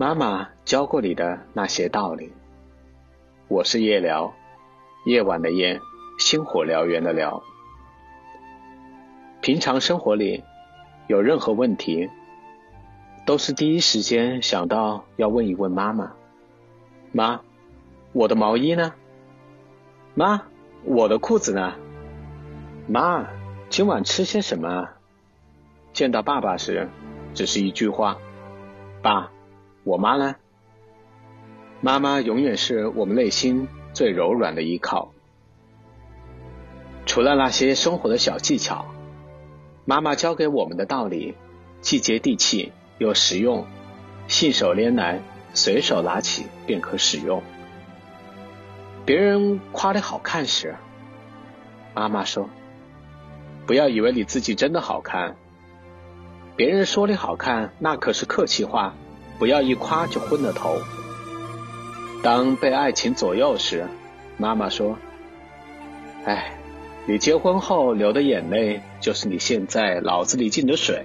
妈妈教过你的那些道理。我是夜聊，夜晚的夜，星火燎原的燎。平常生活里有任何问题，都是第一时间想到要问一问妈妈。妈，我的毛衣呢？妈，我的裤子呢？妈，今晚吃些什么？见到爸爸时，只是一句话：“爸，我妈呢？”妈妈永远是我们内心最柔软的依靠。除了那些生活的小技巧，妈妈教给我们的道理既接地气又实用，信手拈来，随手拿起便可使用。别人夸你好看时，妈妈说：“不要以为你自己真的好看。别人说你好看，那可是客气话，不要一夸就昏了头。”当被爱情左右时，妈妈说：“哎，你结婚后流的眼泪，就是你现在脑子里进的水。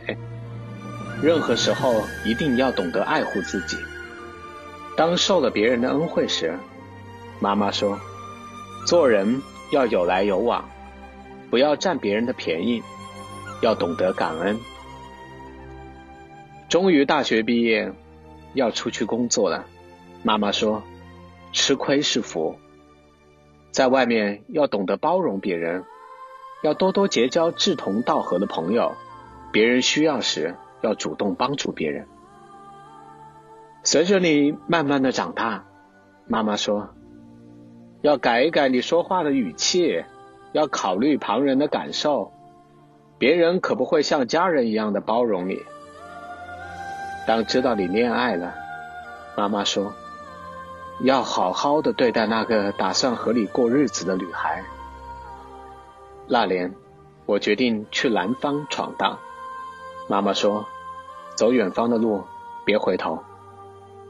任何时候一定要懂得爱护自己。当受了别人的恩惠时，妈妈说：做人要有来有往，不要占别人的便宜，要懂得感恩。终于大学毕业，要出去工作了，妈妈说。”吃亏是福，在外面要懂得包容别人，要多多结交志同道合的朋友，别人需要时要主动帮助别人。随着你慢慢的长大，妈妈说，要改一改你说话的语气，要考虑旁人的感受，别人可不会像家人一样的包容你。当知道你恋爱了，妈妈说。要好好的对待那个打算和你过日子的女孩。那年，我决定去南方闯荡。妈妈说：“走远方的路，别回头。”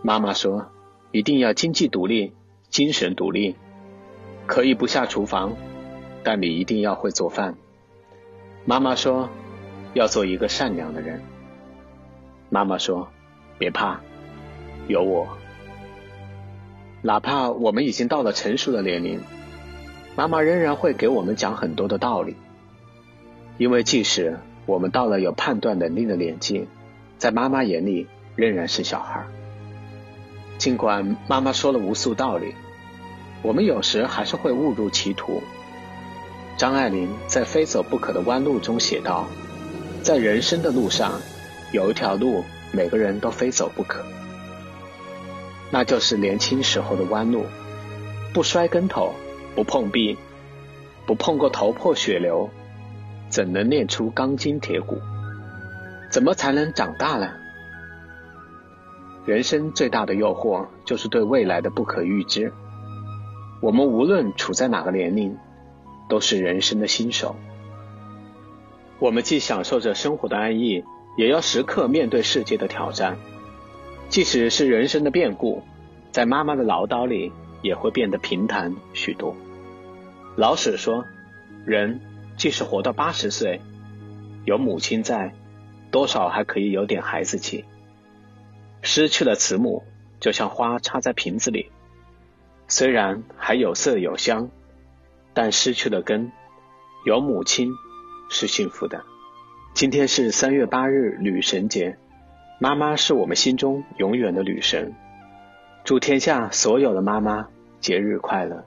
妈妈说：“一定要经济独立，精神独立。可以不下厨房，但你一定要会做饭。”妈妈说：“要做一个善良的人。”妈妈说：“别怕，有我。”哪怕我们已经到了成熟的年龄，妈妈仍然会给我们讲很多的道理。因为即使我们到了有判断能力的年纪，在妈妈眼里仍然是小孩。尽管妈妈说了无数道理，我们有时还是会误入歧途。张爱玲在《非走不可的弯路》中写道：“在人生的路上，有一条路，每个人都非走不可。”那就是年轻时候的弯路，不摔跟头，不碰壁，不碰过头破血流，怎能练出钢筋铁骨？怎么才能长大呢？人生最大的诱惑就是对未来的不可预知。我们无论处在哪个年龄，都是人生的新手。我们既享受着生活的安逸，也要时刻面对世界的挑战。即使是人生的变故，在妈妈的唠叨里也会变得平坦许多。老史说，人即使活到八十岁，有母亲在，多少还可以有点孩子气。失去了慈母，就像花插在瓶子里，虽然还有色有香，但失去了根。有母亲是幸福的。今天是三月八日，女神节。妈妈是我们心中永远的女神，祝天下所有的妈妈节日快乐。